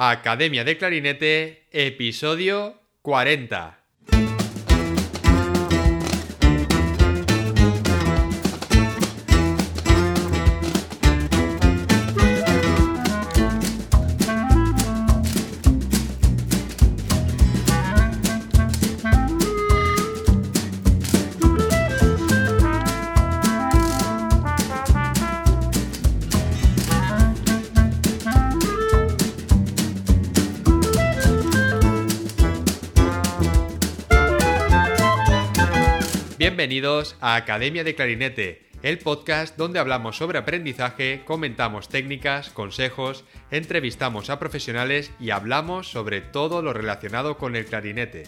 Academia de Clarinete, episodio 40. Bienvenidos a Academia de Clarinete, el podcast donde hablamos sobre aprendizaje, comentamos técnicas, consejos, entrevistamos a profesionales y hablamos sobre todo lo relacionado con el clarinete.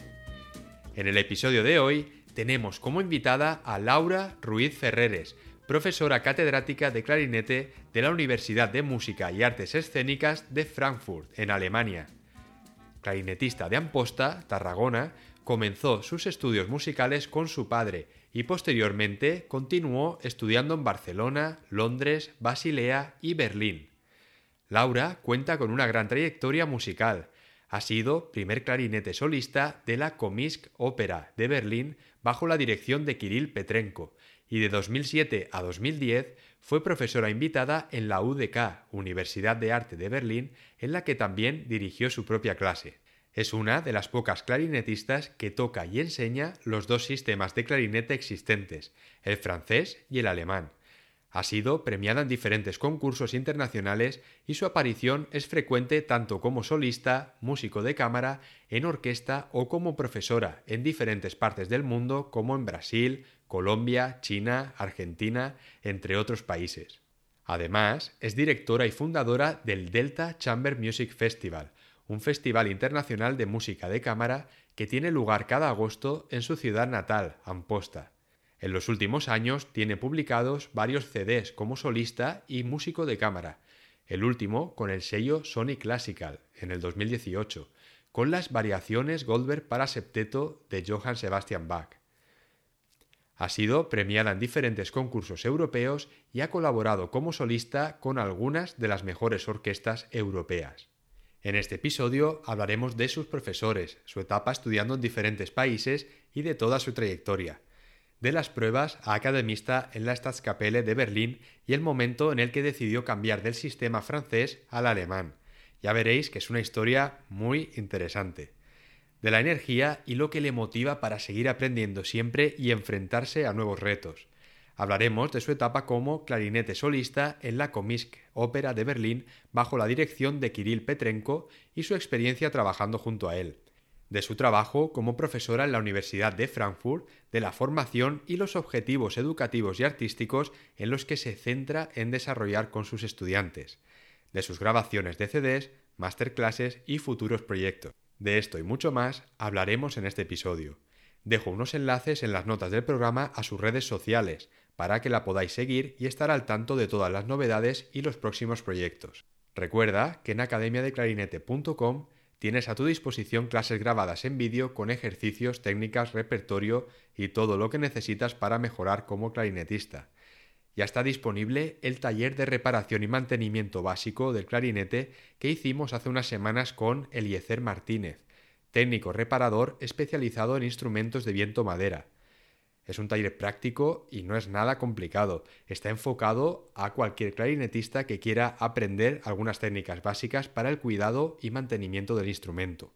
En el episodio de hoy tenemos como invitada a Laura Ruiz Ferreres, profesora catedrática de clarinete de la Universidad de Música y Artes Escénicas de Frankfurt, en Alemania. Clarinetista de Amposta, Tarragona, comenzó sus estudios musicales con su padre y posteriormente continuó estudiando en Barcelona, Londres, Basilea y Berlín. Laura cuenta con una gran trayectoria musical. Ha sido primer clarinete solista de la Comisk Ópera de Berlín bajo la dirección de Kirill Petrenko y de 2007 a 2010 fue profesora invitada en la UDK, Universidad de Arte de Berlín, en la que también dirigió su propia clase. Es una de las pocas clarinetistas que toca y enseña los dos sistemas de clarinete existentes, el francés y el alemán. Ha sido premiada en diferentes concursos internacionales y su aparición es frecuente tanto como solista, músico de cámara, en orquesta o como profesora en diferentes partes del mundo como en Brasil, Colombia, China, Argentina, entre otros países. Además, es directora y fundadora del Delta Chamber Music Festival, un festival internacional de música de cámara que tiene lugar cada agosto en su ciudad natal, Amposta. En los últimos años tiene publicados varios CDs como solista y músico de cámara, el último con el sello Sony Classical en el 2018, con las variaciones Goldberg para septeto de Johann Sebastian Bach. Ha sido premiada en diferentes concursos europeos y ha colaborado como solista con algunas de las mejores orquestas europeas. En este episodio hablaremos de sus profesores, su etapa estudiando en diferentes países y de toda su trayectoria, de las pruebas a academista en la Staatskapelle de Berlín y el momento en el que decidió cambiar del sistema francés al alemán. Ya veréis que es una historia muy interesante. De la energía y lo que le motiva para seguir aprendiendo siempre y enfrentarse a nuevos retos. Hablaremos de su etapa como clarinete solista en la Comisk Ópera de Berlín bajo la dirección de Kirill Petrenko y su experiencia trabajando junto a él. De su trabajo como profesora en la Universidad de Frankfurt, de la formación y los objetivos educativos y artísticos en los que se centra en desarrollar con sus estudiantes. De sus grabaciones de CDs, masterclasses y futuros proyectos. De esto y mucho más hablaremos en este episodio. Dejo unos enlaces en las notas del programa a sus redes sociales, para que la podáis seguir y estar al tanto de todas las novedades y los próximos proyectos. Recuerda que en academiadeclarinete.com tienes a tu disposición clases grabadas en vídeo con ejercicios, técnicas, repertorio y todo lo que necesitas para mejorar como clarinetista. Ya está disponible el taller de reparación y mantenimiento básico del clarinete que hicimos hace unas semanas con Eliezer Martínez, técnico reparador especializado en instrumentos de viento madera. Es un taller práctico y no es nada complicado. Está enfocado a cualquier clarinetista que quiera aprender algunas técnicas básicas para el cuidado y mantenimiento del instrumento.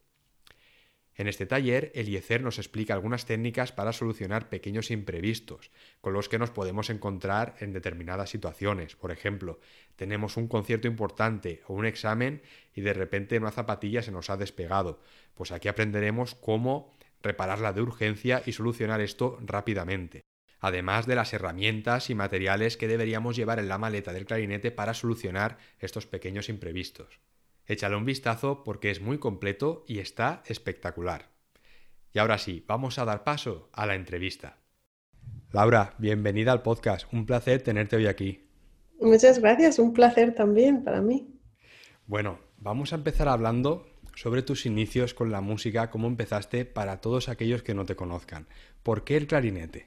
En este taller, Eliezer nos explica algunas técnicas para solucionar pequeños imprevistos, con los que nos podemos encontrar en determinadas situaciones. Por ejemplo, tenemos un concierto importante o un examen y de repente una zapatilla se nos ha despegado. Pues aquí aprenderemos cómo repararla de urgencia y solucionar esto rápidamente, además de las herramientas y materiales que deberíamos llevar en la maleta del clarinete para solucionar estos pequeños imprevistos. Échale un vistazo porque es muy completo y está espectacular. Y ahora sí, vamos a dar paso a la entrevista. Laura, bienvenida al podcast. Un placer tenerte hoy aquí. Muchas gracias, un placer también para mí. Bueno, vamos a empezar hablando sobre tus inicios con la música, cómo empezaste para todos aquellos que no te conozcan. ¿Por qué el clarinete?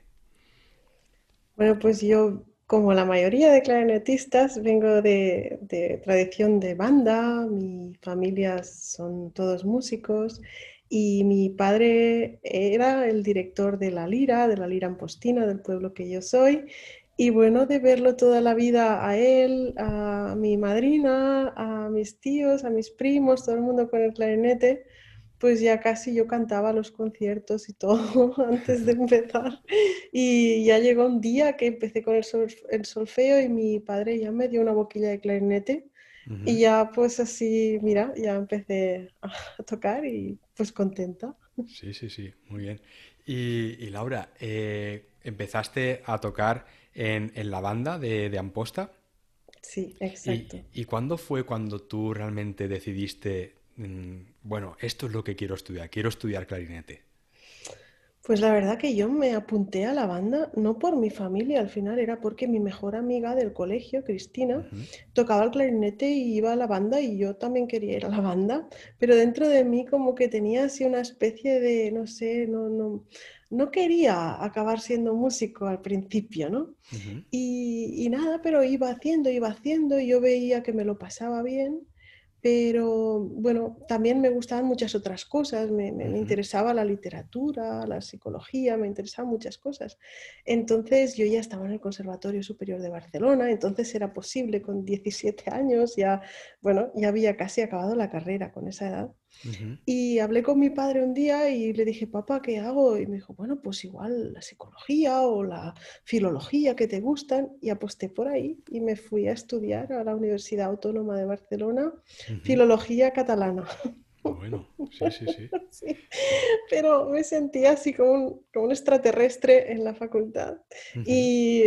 Bueno, pues yo como la mayoría de clarinetistas, vengo de, tradición de banda, mi familia son todos músicos y mi padre era el director de la Lira, de la Lira Ampostina, del pueblo que yo soy. Y bueno, de verlo toda la vida a él, a mi madrina, a mis tíos, a mis primos, todo el mundo con el clarinete, pues ya casi yo cantaba los conciertos y todo antes de empezar. Y ya llegó un día que empecé con el, solfeo y mi padre ya me dio una boquilla de clarinete. Y ya pues así, mira, ya empecé a tocar y pues contenta. Sí, sí, sí, muy bien. Y, Laura, eh, ¿empezaste a tocar en, la banda de, Amposta? Sí, exacto. ¿Y, ¿Y cuándo fue cuando tú realmente decidiste bueno, esto es lo que quiero estudiar, quiero estudiar clarinete? Pues la verdad que yo me apunté a la banda no por mi familia, al final era porque mi mejor amiga del colegio, Cristina, tocaba el clarinete y iba a la banda y yo también quería ir a la banda, pero dentro de mí como que tenía así una especie de, no sé, no, no, no quería acabar siendo músico al principio, ¿no? y, y nada, pero iba haciendo, iba haciendo y yo veía que me lo pasaba bien pero bueno, también me gustaban muchas otras cosas, me, interesaba la literatura, la psicología, me interesaban muchas cosas. Entonces yo ya estaba en el Conservatorio Superior de Barcelona, entonces era posible con 17 años, ya, bueno, ya había casi acabado la carrera con esa edad. Y hablé con mi padre un día y le dije, papá, ¿qué hago? Y me dijo, bueno, pues igual la psicología o la filología que te gustan. Y aposté por ahí y me fui a estudiar a la Universidad Autónoma de Barcelona, filología catalana. Bueno, sí, sí, sí, Pero me sentía así como un, como un extraterrestre en la facultad. Y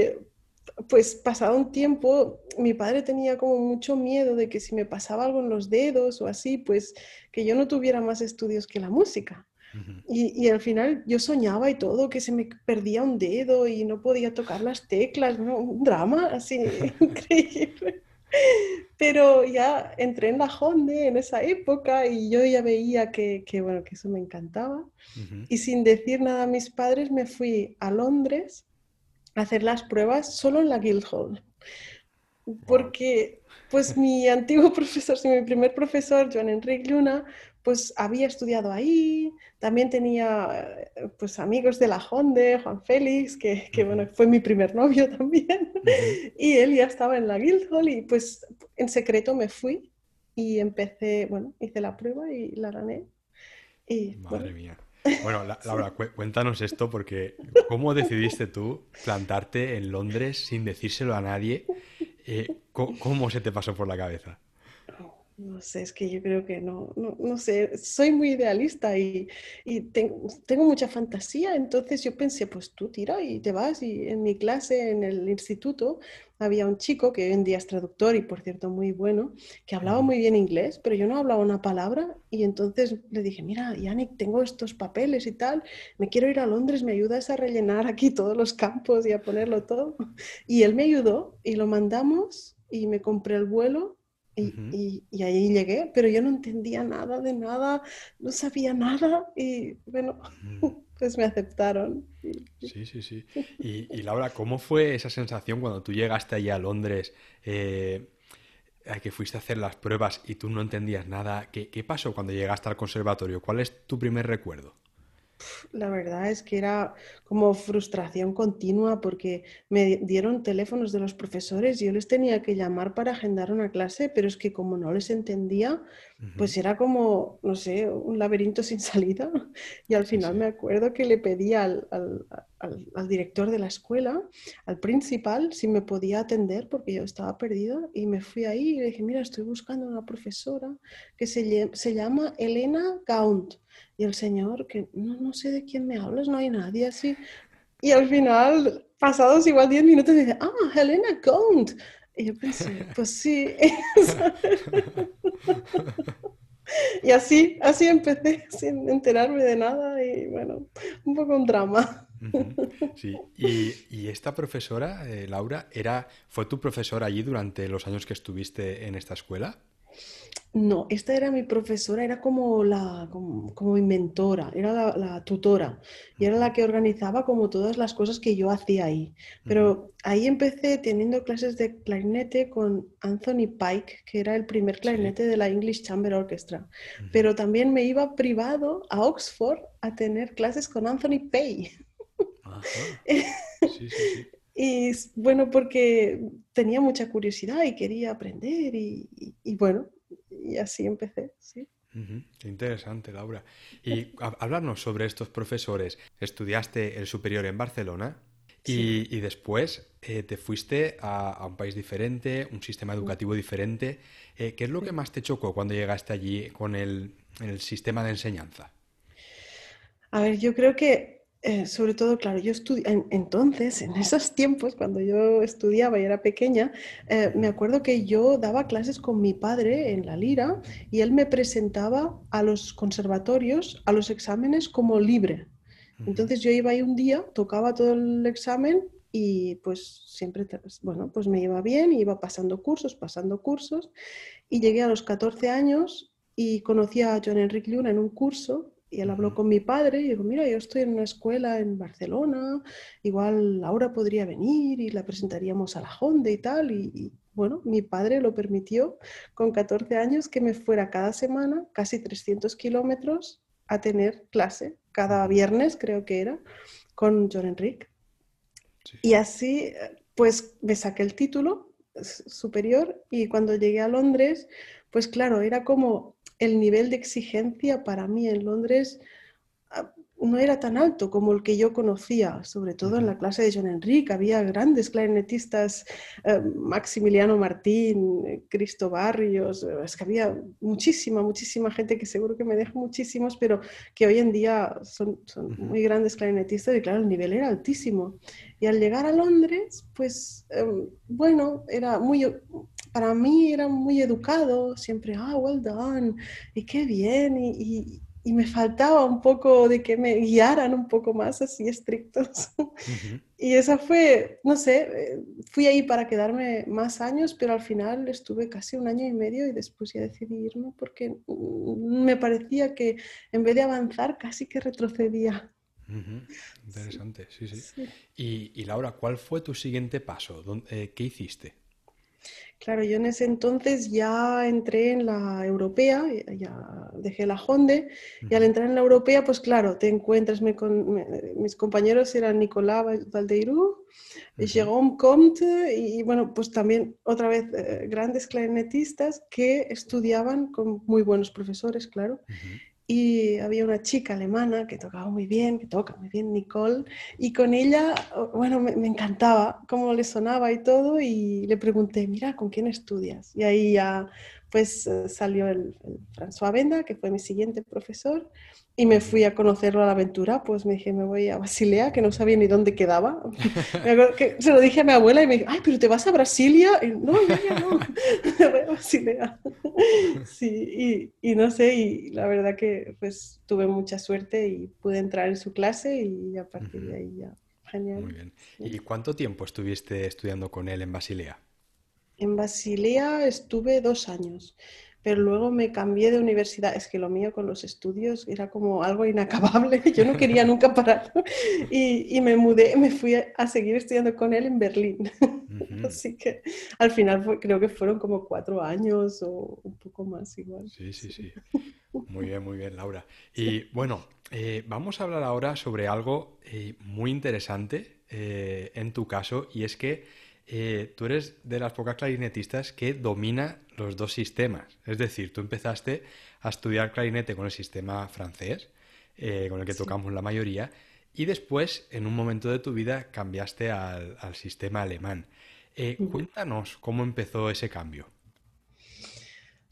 pues pasado un tiempo, mi padre tenía como mucho miedo de que si me pasaba algo en los dedos o así, pues que yo no tuviera más estudios que la música. y, al final yo soñaba y todo, que se me perdía un dedo y no podía tocar las teclas, un drama así increíble. Pero ya entré en la Honda en esa época y yo ya veía que, bueno, que eso me encantaba. Y sin decir nada a mis padres me fui a Londres hacer las pruebas solo en la Guildhall. Porque pues mi antiguo profesor, mi primer profesor, Joan Enrique Luna, pues había estudiado ahí, también tenía pues amigos de la Honde, Juan Félix, que, que bueno, fue mi primer novio también, y él ya estaba en la Guildhall y pues en secreto me fui y empecé, bueno, hice la prueba y la gané. Y, Madre mía. Bueno, Laura, cuéntanos esto porque ¿cómo decidiste tú plantarte en Londres sin decírselo a nadie? Eh, ¿Cómo se te pasó por la cabeza? No sé, es que yo creo que no, no, sé, soy muy idealista y, tengo, mucha fantasía, entonces yo pensé, pues tú tira y te vas. Y en mi clase, en el instituto, había un chico que hoy en día es traductor y por cierto muy bueno, que hablaba muy bien inglés, pero yo no hablaba una palabra y entonces le dije, mira, Yannick, tengo estos papeles y tal, me quiero ir a Londres, ¿me ayudas a rellenar aquí todos los campos y a ponerlo todo? Y él me ayudó y lo mandamos y me compré el vuelo y, ahí llegué, pero yo no entendía nada de nada, no sabía nada y bueno, pues me aceptaron. Sí, sí, sí. Y, Laura, ¿cómo fue esa sensación cuando tú llegaste allá a Londres? Eh, que fuiste a hacer las pruebas y tú no entendías nada. ¿Qué, ¿Qué pasó cuando llegaste al conservatorio? ¿Cuál es tu primer recuerdo? La verdad es que era como frustración continua porque me dieron teléfonos de los profesores y yo les tenía que llamar para agendar una clase, pero es que como no les entendía, pues era como, no sé, un laberinto sin salida. Y al final me acuerdo que le pedí al, al, director de la escuela, al principal, si me podía atender porque yo estaba perdida y me fui ahí y le dije, mira, estoy buscando una profesora que se, se llama Elena Gaunt. Y el señor, que no, no sé de quién me hablas, no hay nadie así. Y al final, pasados igual 10 minutos, dice, ah, Helena Gaunt. Y yo pensé, pues sí. y así, así empecé, sin enterarme de nada y bueno, un poco un drama. Sí, y, esta profesora, eh, Laura, era, ¿fue tu profesora allí durante los años que estuviste en esta escuela? No, esta era mi profesora, era como la como, mi mentora, era la, tutora y era la que organizaba como todas las cosas que yo hacía ahí. Pero ahí empecé teniendo clases de clarinete con Anthony Pike, que era el primer clarinete de la English Chamber Orchestra. Pero también me iba privado a Oxford a tener clases con Anthony Pay. Sí, sí, sí. Y bueno, porque tenía mucha curiosidad y quería aprender y, bueno, y así empecé, sí. Interesante, Laura. Y hablarnos sobre estos profesores. Estudiaste el superior en Barcelona y, después eh, te fuiste a, un país diferente, un sistema educativo diferente. Eh, ¿Qué es lo que más te chocó cuando llegaste allí con el sistema de enseñanza? A ver, yo creo que eh, sobre todo, claro, yo estudié, entonces, en esos tiempos, cuando yo estudiaba y era pequeña, eh, me acuerdo que yo daba clases con mi padre en la lira y él me presentaba a los conservatorios, a los exámenes como libre. Entonces yo iba ahí un día, tocaba todo el examen y pues siempre, bueno, pues me iba bien, iba pasando cursos, pasando cursos y llegué a los 14 años y conocí a John Enrique Luna en un curso y él habló con mi padre y dijo, mira, yo estoy en una escuela en Barcelona, igual Laura podría venir y la presentaríamos a la Honda y tal. Y, bueno, mi padre lo permitió con 14 años que me fuera cada semana, casi 300 kilómetros, a tener clase, cada viernes creo que era, con John Enrique. Y así, pues me saqué el título superior y cuando llegué a Londres, pues claro, era como el nivel de exigencia para mí en Londres ah, no era tan alto como el que yo conocía, sobre todo en la clase de John Enrique. Había grandes clarinetistas, eh, Maximiliano Martín, Cristo Barrios, eh, es que había muchísima, muchísima gente que seguro que me deja muchísimos, pero que hoy en día son, son muy grandes clarinetistas y claro, el nivel era altísimo. Y al llegar a Londres, pues em, bueno, era muy para mí era muy educado, siempre, ah, well done, y qué bien, y, y, me faltaba un poco de que me guiaran un poco más así estrictos. y esa fue, no sé, eh, fui ahí para quedarme más años, pero al final estuve casi un año y medio y después ya decidí irme porque me parecía que en vez de avanzar casi que retrocedía. Interesante, sí, sí. Y, y, Laura, ¿cuál fue tu siguiente paso? Eh, ¿Qué hiciste? Claro, yo en ese entonces ya entré en la europea, ya dejé la Honde, y al entrar en la europea, pues claro, te encuentras, con, mis compañeros eran Nicolás Valdeirú, Jérôme Comte, y, bueno, pues también otra vez eh, grandes clarinetistas que estudiaban con muy buenos profesores, claro y había una chica alemana que tocaba muy bien, que toca muy bien, Nicole, y con ella, bueno, me, encantaba cómo le sonaba y todo, y le pregunté, mira, ¿con quién estudias? Y ahí ya, pues eh, salió el, el François Benda, que fue mi siguiente profesor, y me fui a conocerlo a la aventura, pues me dije, me voy a Basilea, que no sabía ni dónde quedaba. que se lo dije a mi abuela y me dijo, ay, pero te vas a Brasilia. Y, no, ya, ya no, me voy a Basilea. sí, y, y, no sé, y la verdad que pues tuve mucha suerte y pude entrar en su clase y a partir de ahí ya, genial. Muy bien. ¿Y cuánto tiempo estuviste estudiando con él en Basilea? En Basilea estuve dos años pero luego me cambié de universidad. Es que lo mío con los estudios era como algo inacabable, yo no quería nunca parar. Y, y me mudé, me fui a, seguir estudiando con él en Berlín. Así que al final creo que fueron como cuatro años o un poco más igual. Sí, sí, sí. Muy bien, muy bien, Laura. Y bueno, eh, vamos a hablar ahora sobre algo eh, muy interesante eh, en tu caso, y es que tú eres de las pocas clarinetistas que domina los dos sistemas. Es decir, tú empezaste a estudiar clarinete con el sistema francés, eh, con el que tocamos la mayoría, y después, en un momento de tu vida, cambiaste al, sistema alemán. Eh, cuéntanos cómo empezó ese cambio.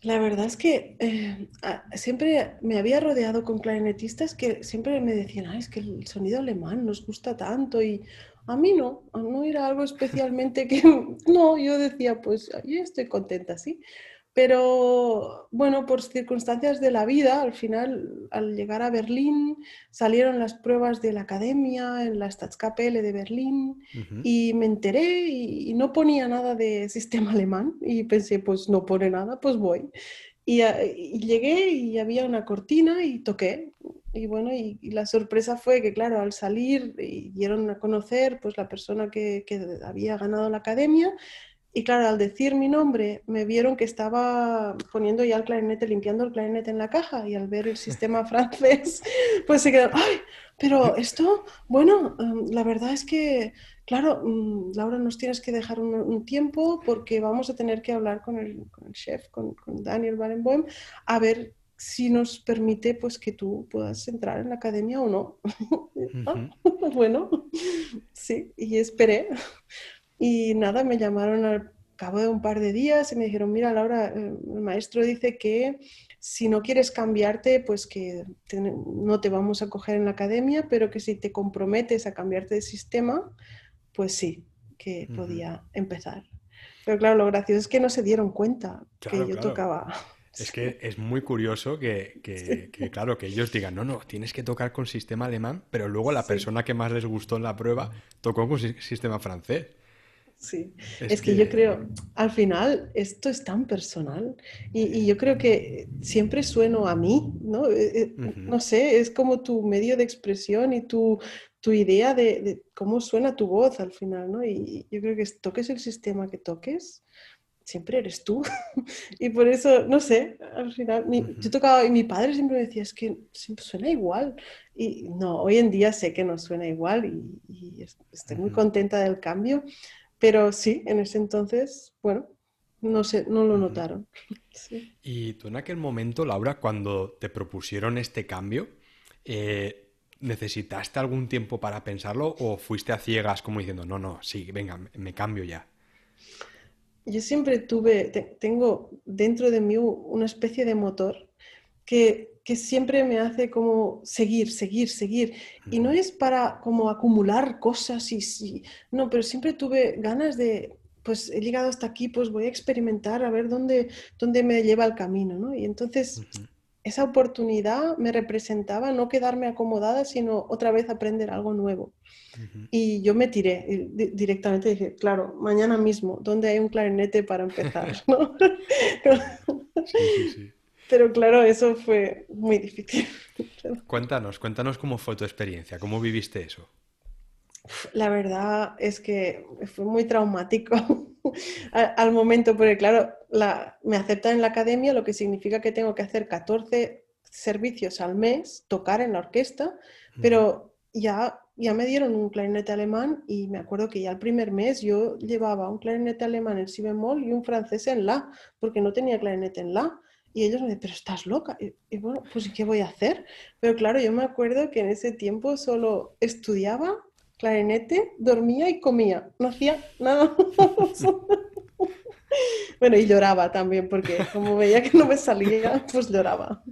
La verdad es que eh, siempre me había rodeado con clarinetistas que siempre me decían, es que el sonido alemán nos gusta tanto y a mí no, no era algo especialmente que, no, yo decía, pues yo estoy contenta, sí. Pero bueno, por circunstancias de la vida, al final, al llegar a Berlín, salieron las pruebas de la academia en la Staatskapelle de Berlín y me enteré y, no ponía nada de sistema alemán y pensé, pues no pone nada, pues voy. Y, llegué y había una cortina y toqué. Y bueno, y, la sorpresa fue que, claro, al salir y dieron a conocer pues la persona que, que había ganado la academia y claro, al decir mi nombre, me vieron que estaba poniendo ya el clarinete, limpiando el clarinete en la caja y al ver el sistema francés, pues se quedaron, ¡ay! Pero esto, bueno, em, la verdad es que, claro, mm, Laura, nos tienes que dejar un, tiempo porque vamos a tener que hablar con el, chef, con, Daniel Barenboim, a ver si nos permite pues que tú puedas entrar en la academia o no. Bueno, sí, y esperé. Y nada, me llamaron al cabo de un par de días y me dijeron, mira Laura, eh, el maestro dice que si no quieres cambiarte, pues que no te vamos a coger en la academia, pero que si te comprometes a cambiarte de sistema, pues sí, que podía empezar. Pero claro, lo gracioso es que no se dieron cuenta que yo tocaba. Es que es muy curioso que, que, claro, que ellos digan, no, no, tienes que tocar con sistema alemán, pero luego la persona que más les gustó en la prueba tocó con sistema francés. Sí, es, que, yo creo, al final, esto es tan personal y, yo creo que siempre sueno a mí, ¿no? Eh, eh, no sé, es como tu medio de expresión y tu, tu idea de, cómo suena tu voz al final, ¿no? Y yo creo que toques el sistema que toques, siempre eres tú. y por eso, no sé, al final, yo tocaba y mi padre siempre me decía, es que siempre suena igual. Y no, hoy en día sé que no suena igual y, estoy muy contenta del cambio pero sí, en ese entonces, bueno, no, sé, no lo notaron. Y tú en aquel momento, Laura, cuando te propusieron este cambio, eh, ¿necesitaste algún tiempo para pensarlo o fuiste a ciegas como diciendo, no, no, sí, venga, me cambio ya? Yo siempre tuve, tengo dentro de mí una especie de motor que que siempre me hace como seguir, seguir, seguir. Y no es para como acumular cosas y, no, pero siempre tuve ganas de, pues he llegado hasta aquí, pues voy a experimentar a ver dónde, dónde me lleva el camino, ¿no? Y entonces esa oportunidad me representaba no quedarme acomodada, sino otra vez aprender algo nuevo. Y yo me tiré directamente, dije, claro, mañana mismo, ¿dónde hay un clarinete para empezar? ¿no? sí, sí, sí. Pero claro, eso fue muy difícil. Cuéntanos, cuéntanos cómo fue tu experiencia, cómo viviste eso. La verdad es que fue muy traumático al, momento, porque claro, me aceptan en la academia, lo que significa que tengo que hacer 14 servicios al mes, tocar en la orquesta, pero ya, ya me dieron un clarinete alemán y me acuerdo que ya el primer mes yo llevaba un clarinete alemán en si bemol y un francés en la, porque no tenía clarinete en la. Y ellos me dicen, pero estás loca. Y, bueno, pues ¿qué voy a hacer? Pero claro, yo me acuerdo que en ese tiempo solo estudiaba clarinete, dormía y comía. No hacía nada. bueno, y lloraba también, porque como veía que no me salía, pues lloraba.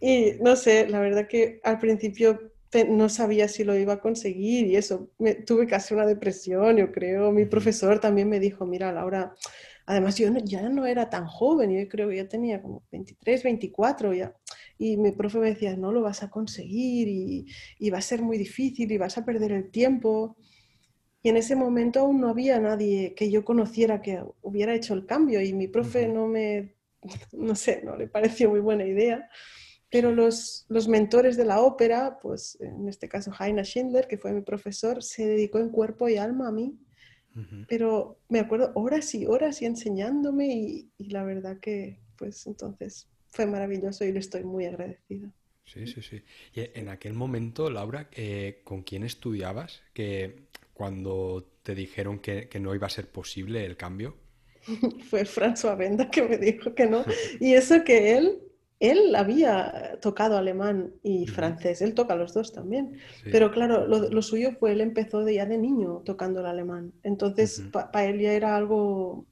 y no sé, la verdad que al principio no sabía si lo iba a conseguir y eso, me, tuve casi una depresión, yo creo. Mi profesor también me dijo, mira, Laura, Además, yo ya no era tan joven, yo creo que ya tenía como 23, 24 ya. Y mi profe me decía, no lo vas a conseguir y, va a ser muy difícil y vas a perder el tiempo. Y en ese momento aún no había nadie que yo conociera que hubiera hecho el cambio y mi profe no me, no sé, no le pareció muy buena idea. Pero los, los mentores de la ópera, pues en este caso Heiner Schindler, que fue mi profesor, se dedicó en cuerpo y alma a mí pero me acuerdo horas y horas y enseñándome y, la verdad que pues entonces fue maravilloso y le estoy muy agradecida. Sí, sí, sí. Y en aquel momento, Laura, eh, ¿con quién estudiabas? Que cuando te dijeron que, que, no iba a ser posible el cambio. Fue François Venda que me dijo que no. Y eso que él él había tocado alemán y francés, él toca los dos también, pero claro, lo, suyo fue, él empezó de, ya de niño tocando el alemán, entonces para él ya era algo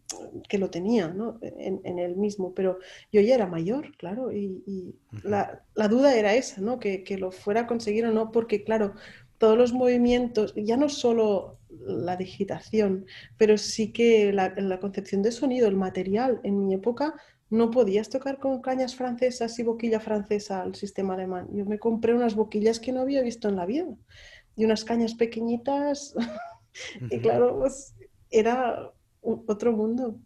que lo tenía ¿no? en, él mismo, pero yo ya era mayor, claro, y, la, duda era esa, ¿no? Que, que, lo fuera a conseguir o no, porque claro, todos los movimientos, ya no solo la digitación, pero sí que la, la concepción de sonido, el material, en mi época no podías tocar con cañas francesas y boquilla francesa al sistema alemán. Yo me compré unas boquillas que no había visto en la vida y unas cañas pequeñitas. y claro, pues era otro mundo.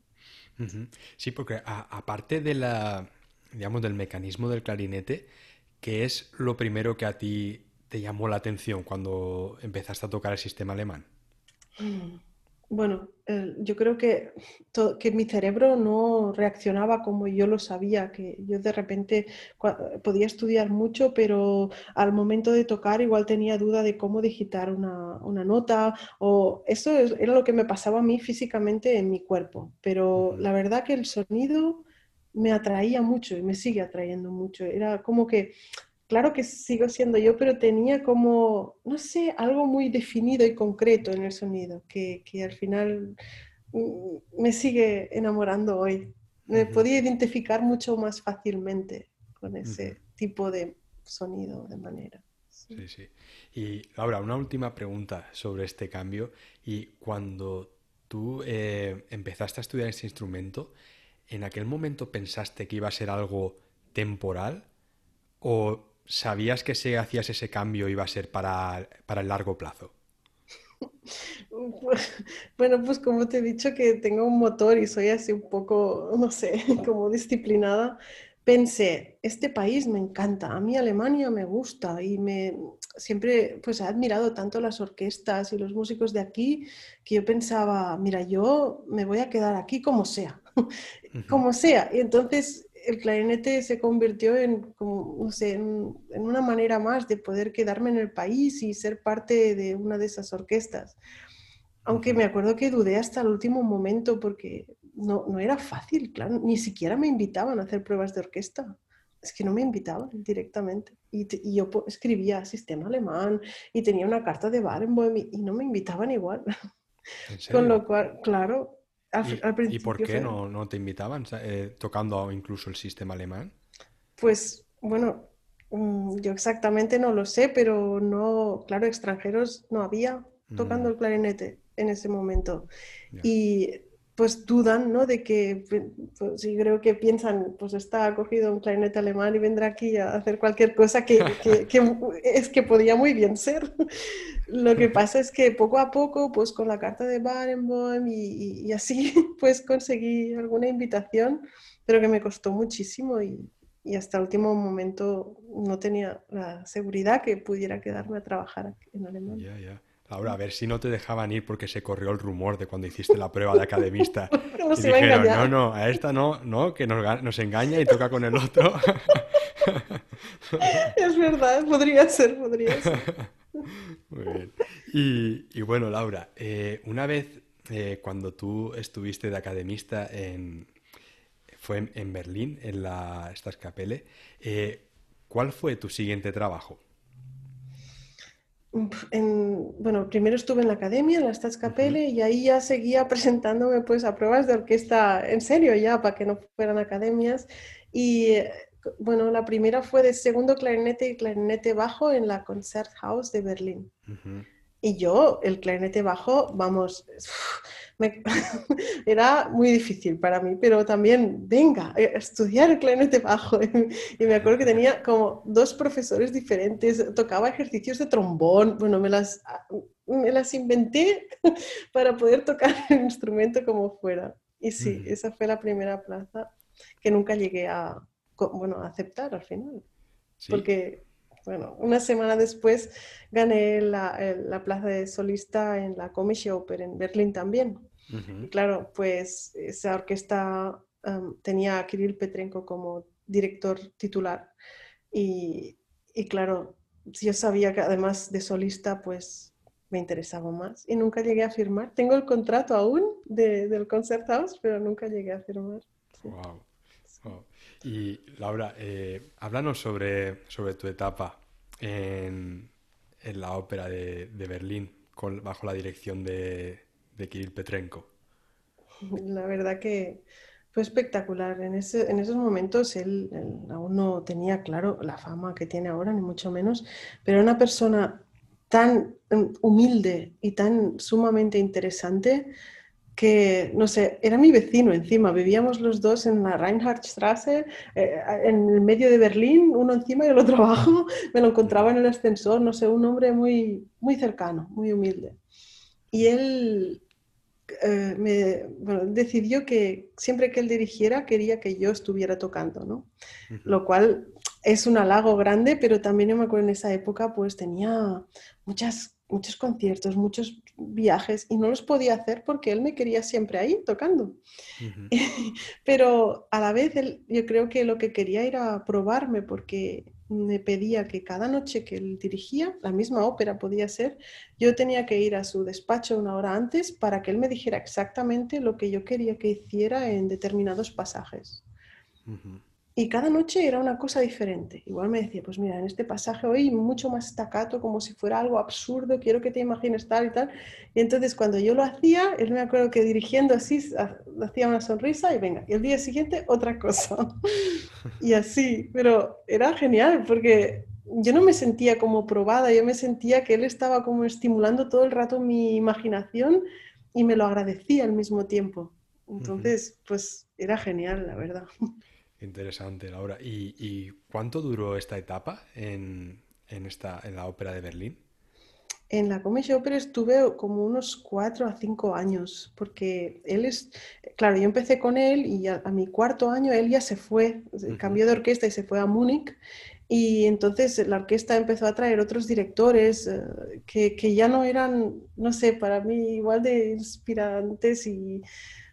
Sí, porque aparte de la, digamos, del mecanismo del clarinete, ¿qué es lo primero que a ti te llamó la atención cuando empezaste a tocar el sistema alemán? Mm. Bueno, yo creo que, que mi cerebro no reaccionaba como yo lo sabía, que yo de repente podía estudiar mucho, pero al momento de tocar igual tenía duda de cómo digitar una, una nota, o eso era lo que me pasaba a mí físicamente en mi cuerpo, pero la verdad que el sonido me atraía mucho y me sigue atrayendo mucho. Era como que claro que sigo siendo yo, pero tenía como, no sé, algo muy definido y concreto en el sonido, que, al final mm, me sigue enamorando hoy. Me podía identificar mucho más fácilmente con ese tipo de sonido, de manera. Sí. sí, Y ahora, una última pregunta sobre este cambio. Y cuando tú eh, empezaste a estudiar este instrumento, ¿en aquel momento pensaste que iba a ser algo temporal? ¿O ¿sabías que si hacías ese cambio iba a ser para, el largo plazo? Bueno, pues como te he dicho que tengo un motor y soy así un poco, no sé, como disciplinada, pensé, este país me encanta, a mí Alemania me gusta y me siempre pues he admirado tanto las orquestas y los músicos de aquí que yo pensaba, mira, yo me voy a quedar aquí como sea, como sea. Y entonces el clarinete se convirtió en, como, en, una manera más de poder quedarme en el país y ser parte de una de esas orquestas. Aunque me acuerdo que dudé hasta el último momento porque no, no era fácil, claro, ni siquiera me invitaban a hacer pruebas de orquesta. Es que no me invitaban directamente. Y, yo escribía sistema alemán y tenía una carta de Barenboim y, y no me invitaban igual. Con lo cual, claro, ¿Y, por qué no, te invitaban eh, tocando incluso el sistema alemán? Pues bueno, mm, yo exactamente no lo sé, pero no, claro, extranjeros no había tocando mm. el clarinete en ese momento. Y pues dudan, ¿no? De que, pues, sí, creo que piensan, pues está cogido un clarinete alemán y vendrá aquí a hacer cualquier cosa que, es que podía muy bien ser. Lo que pasa es que poco a poco, pues con la carta de Barenboim y, y, así, pues conseguí alguna invitación, pero que me costó muchísimo y, y hasta el último momento no tenía la seguridad que pudiera quedarme a trabajar en Alemania. Ahora, a ver si no te dejaban ir porque se corrió el rumor de cuando hiciste la prueba de academista. y dijeron, no, no, a esta no, no, que nos, nos engaña y toca con el otro. es verdad, podría ser, podría ser. Muy bien. Y, bueno, Laura, eh, una vez eh, cuando tú estuviste de academista en, fue en, Berlín, en la Staatskapelle, eh, ¿cuál fue tu siguiente trabajo? Bueno, primero estuve en la academia, en la Staatskapelle, y ahí ya seguía presentándome pues a pruebas de orquesta en serio ya, para que no fueran academias. Y bueno, la primera fue de segundo clarinete y clarinete bajo en la Concerthaus de Berlín. Y yo, el clarinete bajo, vamos, era muy difícil para mí, pero también, venga, eh, estudiar el clarinete bajo. y me acuerdo que tenía como dos profesores diferentes, tocaba ejercicios de trombón, bueno, me las, me las inventé para poder tocar el instrumento como fuera. Y sí, esa fue la primera plaza que nunca llegué a, bueno, a aceptar al final. Porque bueno, una semana después gané la, plaza de solista en la Komische Oper en Berlín también. Y claro, pues esa orquesta tenía a Kirill Petrenko como director titular. Y, y, claro, yo sabía que además de solista, pues me interesaba más. Y nunca llegué a firmar. Tengo el contrato aún de, del Concerthaus, pero nunca llegué a firmar. Wow. Y Laura, eh, háblanos sobre, sobre tu etapa en, la ópera de, Berlín bajo la dirección de, Kirill Petrenko. La verdad que fue espectacular. En, esos momentos él, aún no tenía claro la fama que tiene ahora, ni mucho menos, pero una persona tan mm, humilde y tan sumamente interesante que, no sé, era mi vecino encima, vivíamos los dos en la Reinhardtstraße, eh, en el medio de Berlín, uno encima y el otro abajo, me lo encontraba en el ascensor, no sé, un hombre muy, muy cercano, muy humilde. Y él eh, me, decidió que siempre que él dirigiera quería que yo estuviera tocando, ¿no? Lo cual es un halago grande, pero también yo me acuerdo en esa época pues tenía muchas muchos conciertos, muchos viajes y no los podía hacer porque él me quería siempre ahí tocando. Pero a la vez yo creo que lo que quería era probarme porque me pedía que cada noche que él dirigía, la misma ópera podía ser, yo tenía que ir a su despacho una hora antes para que él me dijera exactamente lo que yo quería que hiciera en determinados pasajes. Y cada noche era una cosa diferente. Igual me decía, pues mira, en este pasaje hoy mucho más staccato, como si fuera algo absurdo, quiero que te imagines tal y tal. Y entonces cuando yo lo hacía, él me acuerdo que dirigiendo así, hacía una sonrisa y venga, y el día siguiente otra cosa. y así, pero era genial porque yo no me sentía como probada, yo me sentía que él estaba como estimulando todo el rato mi imaginación y me lo agradecía al mismo tiempo. Entonces, pues era genial, la verdad. Interesante, Laura. ¿Y, cuánto duró esta etapa en, esta, en la ópera de Berlín? En la Comedy Opera estuve como unos cuatro a cinco años, porque él es, claro, yo empecé con él y a, mi cuarto año él ya se fue, cambió de orquesta y se fue a Múnich, y entonces la orquesta empezó a traer otros directores eh, que, que, ya no eran, no sé, para mí igual de inspirantes y,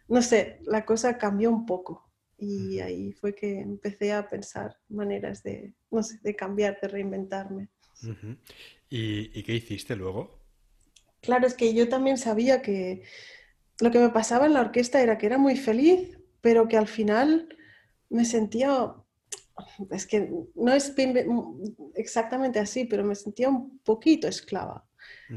no sé, la cosa cambió un poco. Y ahí fue que empecé a pensar maneras de, no sé, de cambiar, de reinventarme. ¿Y, qué hiciste luego? Claro, es que yo también sabía que lo que me pasaba en la orquesta era que era muy feliz, pero que al final me sentía, es que no es exactamente así, pero me sentía un poquito esclava.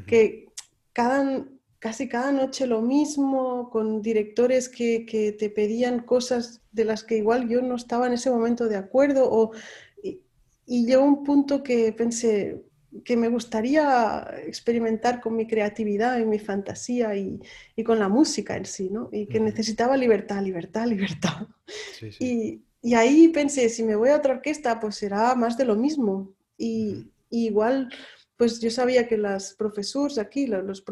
Que cada, casi cada noche lo mismo, con directores que, que, te pedían cosas de las que igual yo no estaba en ese momento de acuerdo. O, y, y llegó un punto que pensé que me gustaría experimentar con mi creatividad y mi fantasía y, y con la música en sí, ¿no? Y que necesitaba libertad, libertad, libertad. Y, y, ahí pensé, si me voy a otra orquesta, pues será más de lo mismo. Y, y igual pues yo sabía que los profesores aquí, los,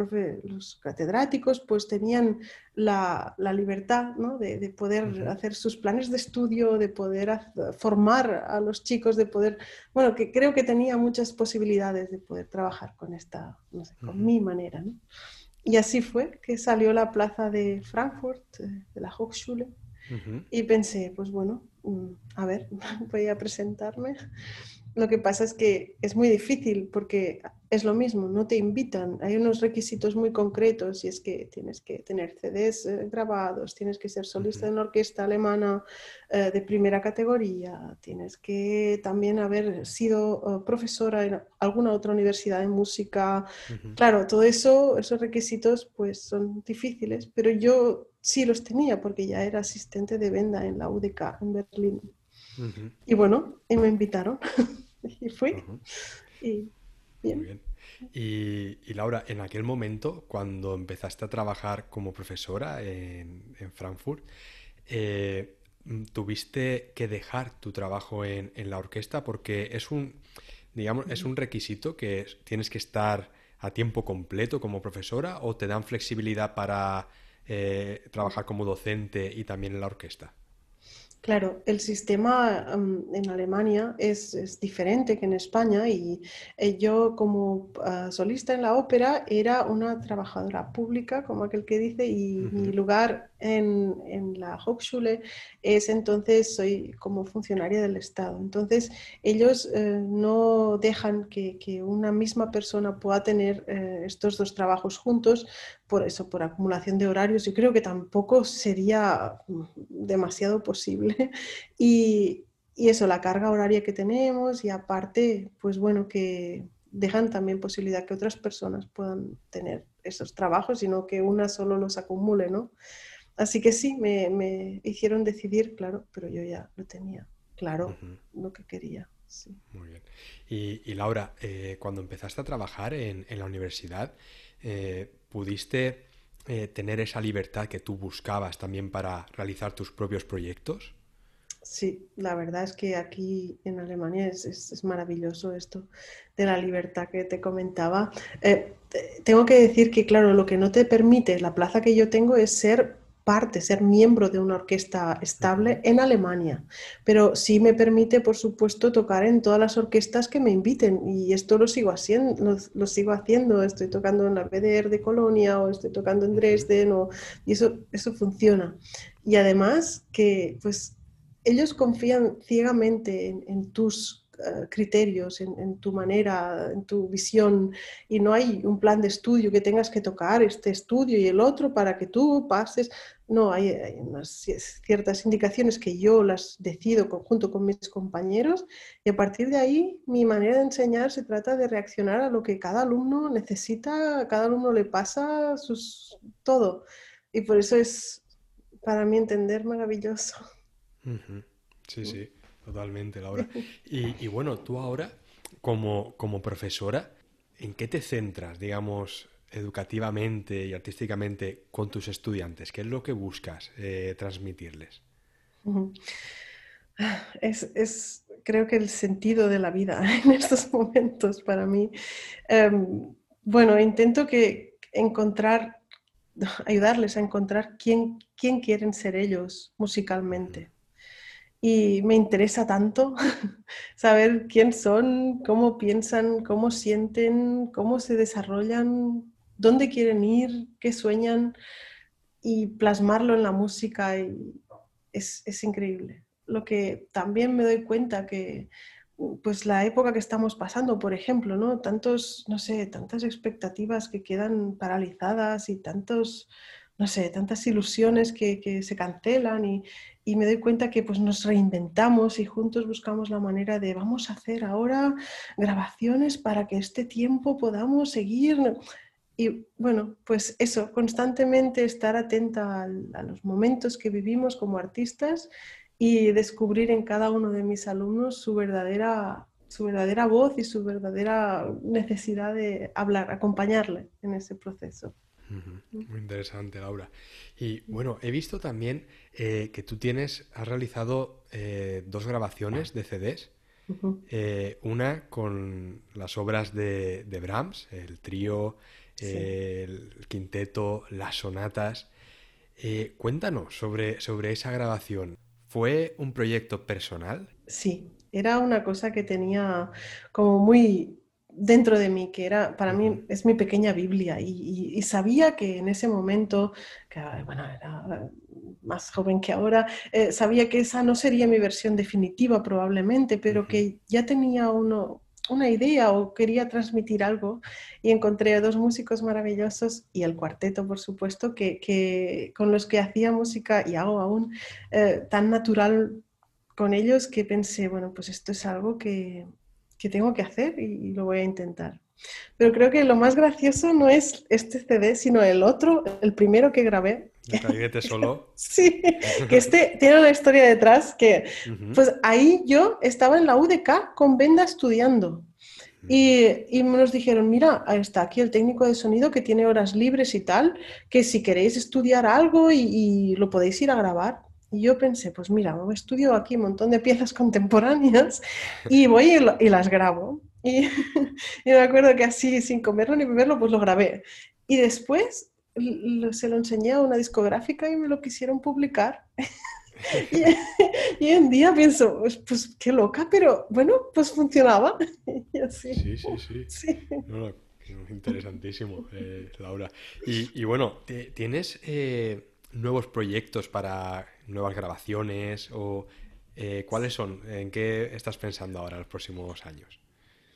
los catedráticos, pues tenían la, libertad de, poder hacer sus planes de estudio, de poder formar a los chicos, de poder, bueno, que creo que tenía muchas posibilidades de poder trabajar con esta, no sé, con mi manera. Y así fue que salió la plaza de Frankfurt, eh, de la Hochschule, y pensé, pues bueno, mm, a ver, voy a presentarme. Lo que pasa es que es muy difícil porque es lo mismo, no te invitan. Hay unos requisitos muy concretos y es que tienes que tener CDs eh, grabados, tienes que ser solista de una orquesta alemana eh, de primera categoría, tienes que también haber sido eh, profesora en alguna otra universidad de música. Claro, todo eso, esos requisitos pues son difíciles, pero yo sí los tenía porque ya era asistente de venda en la UDK en Berlín. Y bueno, y me invitaron y fui. y bien. Y, Laura, en aquel momento, cuando empezaste a trabajar como profesora en, Frankfurt, eh, tuviste que dejar tu trabajo en, la orquesta porque es un, digamos, es un requisito que tienes que estar a tiempo completo como profesora o te dan flexibilidad para eh, trabajar como docente y también en la orquesta. Claro, el sistema en Alemania es, diferente que en España y eh, yo como ah, solista en la ópera era una trabajadora pública, como aquel que dice, y mi lugar en, la Hochschule es entonces, soy como funcionaria del Estado. Entonces, ellos eh, no dejan que, una misma persona pueda tener eh, estos dos trabajos juntos por eso, por acumulación de horarios, yo creo que tampoco sería demasiado posible. Y, eso, la carga horaria que tenemos y aparte, pues bueno, que dejan también posibilidad que otras personas puedan tener esos trabajos, y no que una solo los acumule, ¿no? Así que sí, me, me hicieron decidir, claro, pero yo ya lo tenía claro lo que quería. Muy bien. Y, Laura, eh, cuando empezaste a trabajar en, la universidad, eh, ¿pudiste eh, tener esa libertad que tú buscabas también para realizar tus propios proyectos? Sí, la verdad es que aquí en Alemania es, maravilloso esto de la libertad que te comentaba. tengo que decir que, claro, lo que no te permite la plaza que yo tengo es ser parte, ser miembro de una orquesta estable en Alemania, pero sí me permite, por supuesto, tocar en todas las orquestas que me inviten y esto lo sigo haciendo, lo, sigo haciendo, estoy tocando en la BDR de Colonia o estoy tocando en Dresden o, y eso, eso funciona. Y además que pues ellos confían ciegamente en tus eh, criterios, en, tu manera, en tu visión, y no hay un plan de estudio que tengas que tocar este estudio y el otro para que tú pases. No, hay, unas ciertas indicaciones que yo las decido conjunto con mis compañeros y a partir de ahí mi manera de enseñar se trata de reaccionar a lo que cada alumno necesita, a cada alumno le pasa sus, todo. Y por eso es, para mí entender, maravilloso. Sí, sí. Totalmente, Laura. Y, bueno, tú ahora, como, como profesora, ¿en qué te centras, digamos, educativamente y artísticamente con tus estudiantes? ¿Qué es lo que buscas eh, transmitirles? Es, creo que el sentido de la vida en estos momentos para mí. Em, bueno, intento que encontrar, ayudarles a encontrar quién, quién quieren ser ellos musicalmente y me interesa tanto saber quién son, cómo piensan, cómo sienten, cómo se desarrollan, dónde quieren ir, qué sueñan y plasmarlo en la música es, es, increíble. Lo que también me doy cuenta que pues la época que estamos pasando, por ejemplo, ¿no? Tantos, no sé, tantas expectativas que quedan paralizadas y tantos, no sé, tantas ilusiones que, se cancelan y, me doy cuenta que pues nos reinventamos y juntos buscamos la manera de vamos a hacer ahora grabaciones para que este tiempo podamos seguir. Y bueno, pues eso, constantemente estar atenta a, los momentos que vivimos como artistas y descubrir en cada uno de mis alumnos su verdadera, su verdadera voz y su verdadera necesidad de hablar, acompañarle en ese proceso. Muy interesante, Laura. Y bueno, he visto también eh, que tú tienes, has realizado eh, dos grabaciones de CDs. Eh, una con las obras de, Brahms, el trío, el quinteto, las sonatas. cuéntanos sobre, sobre esa grabación. ¿Fue un proyecto personal? Sí, era una cosa que tenía como muy dentro de mí, que era, para mí es mi pequeña Biblia y, sabía que en ese momento, que bueno, era más joven que ahora, eh, sabía que esa no sería mi versión definitiva probablemente, pero que ya tenía uno, una idea o quería transmitir algo y encontré a dos músicos maravillosos y el cuarteto, por supuesto, que, con los que hacía música y hago aún eh, tan natural con ellos que pensé, bueno, pues esto es algo que, que tengo que hacer y, lo voy a intentar. Pero creo que lo más gracioso no es este CD, sino el otro, el primero que grabé. ¿El solo? sí, que este tiene una historia detrás que, pues ahí yo estaba en la UDK con Venda estudiando. Y, y, nos dijeron, mira, está aquí el técnico de sonido que tiene horas libres y tal, que si queréis estudiar algo y lo podéis ir a grabar. Y yo pensé, pues mira, estudio aquí un montón de piezas contemporáneas y voy y, las grabo. Y, y, me acuerdo que así, sin comerlo ni beberlo, pues lo grabé. Y después se lo enseñé a una discográfica y me lo quisieron publicar. y, hoy en día pienso, pues, pues, qué loca, pero bueno, pues funcionaba. Sí, sí, sí. sí. interesantísimo, eh, Laura. Y, bueno, ¿tienes eh, nuevos proyectos para nuevas grabaciones o eh, cuáles son? ¿En qué estás pensando ahora los próximos años?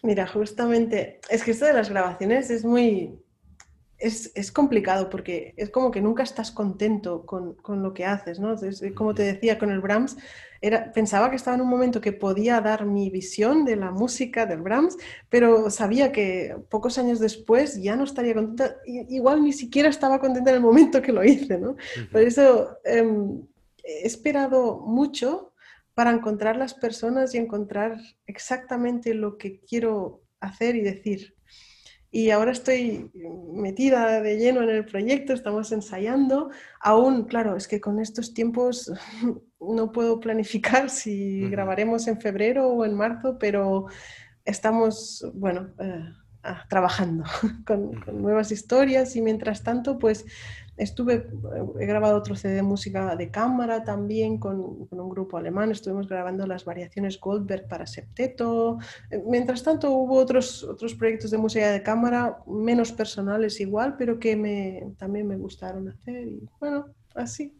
Mira, justamente, es que esto de las grabaciones es muy, es, complicado porque es como que nunca estás contento con, lo que haces, ¿no? como te decía, con el Brahms, era, pensaba que estaba en un momento que podía dar mi visión de la música del Brahms, pero sabía que pocos años después ya no estaría contenta, igual ni siquiera estaba contenta en el momento que lo hice, ¿no? Por eso em, he esperado mucho para encontrar las personas y encontrar exactamente lo que quiero hacer y decir. Y ahora estoy metida de lleno en el proyecto, estamos ensayando. Aún, claro, es que con estos tiempos no puedo planificar si grabaremos en febrero o en marzo, pero estamos, bueno, eh, ah, trabajando con, nuevas historias y mientras tanto, pues estuve, eh, he grabado otro CD de música de cámara también con, un grupo alemán, estuvimos grabando las variaciones Goldberg para septeto. Eh, mientras tanto, hubo otros, otros proyectos de música de cámara, menos personales igual, pero que me, también me gustaron hacer y bueno, así.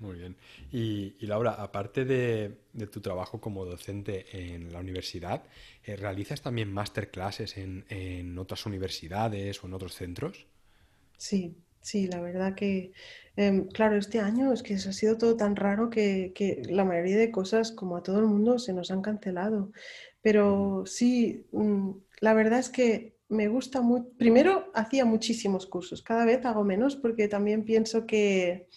Muy bien. Y, Laura, aparte de, tu trabajo como docente en la universidad, eh, ¿realizas también masterclasses en, en otras universidades o en otros centros? Sí, sí, la verdad que, em, claro, este año es que ha sido todo tan raro que, la mayoría de cosas, como a todo el mundo, se nos han cancelado. Pero sí, mm, la verdad es que me gusta mucho. Primero, hacía muchísimos cursos, cada vez hago menos porque también pienso que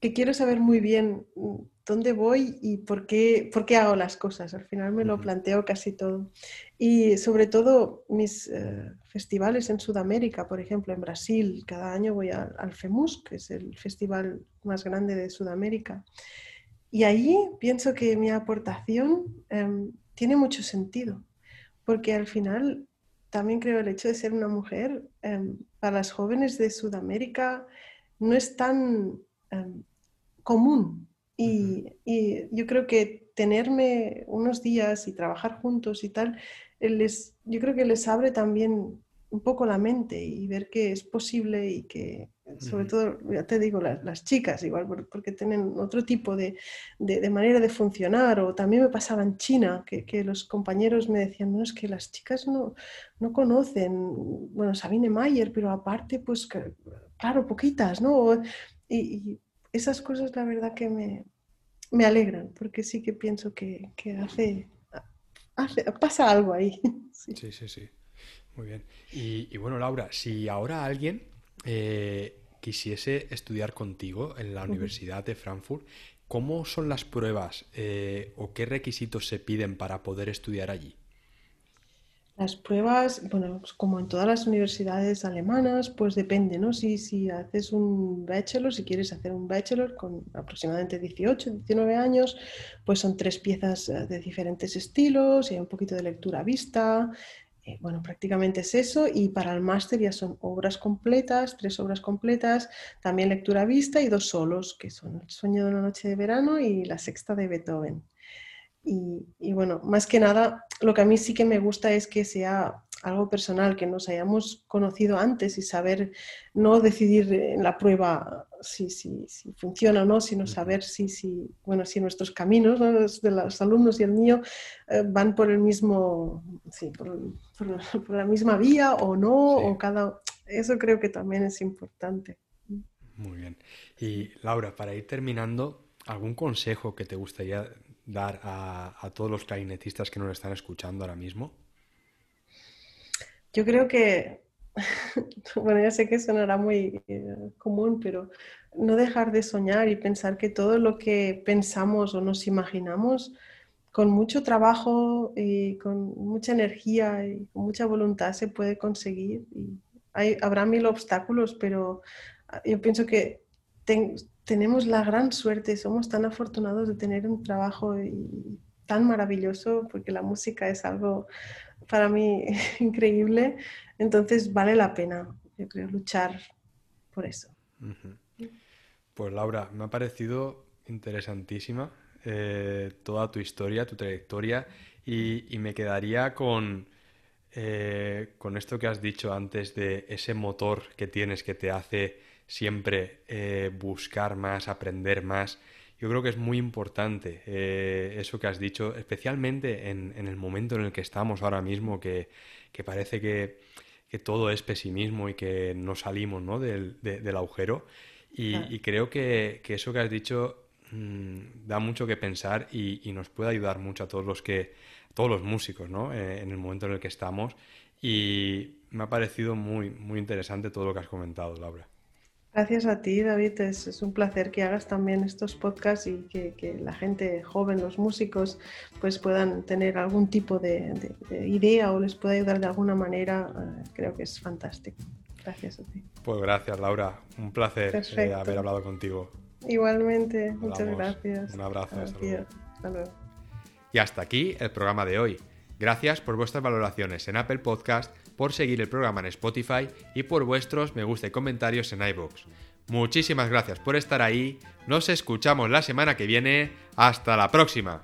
que quiero saber muy bien mm, dónde voy y por qué, por qué hago las cosas. Al final me lo planteo casi todo. Y sobre todo mis eh, festivales en Sudamérica, por ejemplo, en Brasil, cada año voy al FEMUS, que es el festival más grande de Sudamérica. Y allí pienso que mi aportación em, tiene mucho sentido, porque al final también creo el hecho de ser una mujer em, para las jóvenes de Sudamérica no es tan em, común. Y, yo creo que tenerme unos días y trabajar juntos y tal, les, yo creo que les abre también un poco la mente y ver que es posible y que, sobre todo, ya te digo, las, chicas igual, porque tienen otro tipo de, de, manera de funcionar. O también me pasaba en China, que, que los compañeros me decían, no, es que las chicas no, no conocen, bueno, Sabine Mayer, pero aparte, pues, claro, poquitas, ¿no? y esas cosas la verdad que me, me alegran, porque sí que pienso que, que hace, pasa algo ahí. Sí, sí, sí. Muy bien. Y, bueno, Laura, si ahora alguien eh, quisiese estudiar contigo en la Universidad de Frankfurt, ¿cómo son las pruebas eh, o qué requisitos se piden para poder estudiar allí? Las pruebas, bueno, pues como en todas las universidades alemanas, pues depende, ¿no? Si, si haces un bachelor, si quieres hacer un bachelor con aproximadamente 18, 19 años, pues son tres piezas eh, de diferentes estilos y hay un poquito de lectura vista. Eh, bueno, prácticamente es eso. Y para el máster ya son obras completas, tres obras completas, también lectura vista y dos solos, que son El sueño de una noche de verano y La sexta de Beethoven. Y, bueno, más que nada, lo que a mí sí que me gusta es que sea algo personal, que nos hayamos conocido antes y saber no decidir en la prueba si, si, si funciona o no, sino saber si, si, bueno, si nuestros caminos, de los alumnos y el mío, eh, van por el mismo, sí, por, por, la misma vía o no, o cada... Eso creo que también es importante. Muy bien. Y Laura, para ir terminando, ¿algún consejo que te gustaría dar a, todos los clarinetistas que nos están escuchando ahora mismo? Yo creo que, bueno, ya sé que sonará muy eh, común, pero no dejar de soñar y pensar que todo lo que pensamos o nos imaginamos, con mucho trabajo y con mucha energía y mucha voluntad se puede conseguir. Hay, habrá mil obstáculos, pero ah, yo pienso que tenemos la gran suerte, somos tan afortunados de tener un trabajo tan maravilloso, porque la música es algo para mí increíble, entonces vale la pena, yo creo, luchar por eso. Pues Laura, me ha parecido interesantísima eh, toda tu historia, tu trayectoria, y, me quedaría con, eh, con esto que has dicho antes de ese motor que tienes que te hace siempre eh, buscar más, aprender más. Yo creo que es muy importante eh, eso que has dicho, especialmente en, el momento en el que estamos ahora mismo, que, parece que, todo es pesimismo y que no salimos ¿no? Del, agujero. Y, creo que, eso que has dicho mm, da mucho que pensar y, nos puede ayudar mucho a todos los que todos los músicos ¿no? Eh, en el momento en el que estamos. Y me ha parecido muy, muy interesante todo lo que has comentado, Laura. Gracias a ti, David. Es, un placer que hagas también estos podcasts y que, la gente joven, los músicos, pues puedan tener algún tipo de, idea o les pueda ayudar de alguna manera. Eh, creo que es fantástico. Gracias a ti. Pues gracias, Laura. Un placer eh, haber hablado contigo. Igualmente, muchas gracias. Un abrazo. Hasta luego. Y hasta aquí el programa de hoy. Gracias por vuestras valoraciones en Apple Podcast, por seguir el programa en Spotify y por vuestros me gusta y comentarios en iVoox. Muchísimas gracias por estar ahí. Nos escuchamos la semana que viene. Hasta la próxima.